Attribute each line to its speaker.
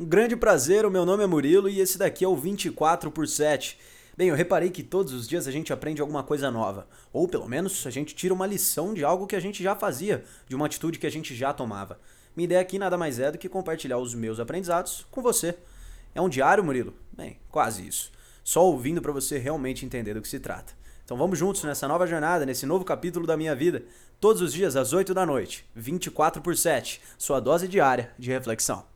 Speaker 1: Um grande prazer, o meu nome é Murilo e esse daqui é o 24 por 7. Bem, eu reparei que todos os dias a gente aprende alguma coisa nova, ou pelo menos a gente tira uma lição de algo que a gente já fazia, de uma atitude que a gente já tomava. Minha ideia aqui nada mais é do que compartilhar os meus aprendizados com você. É um diário, Murilo? Bem, quase isso. Só ouvindo para você realmente entender do que se trata. Então vamos juntos nessa nova jornada, nesse novo capítulo da minha vida, todos os dias às 8 da noite, 24 por 7, sua dose diária de reflexão.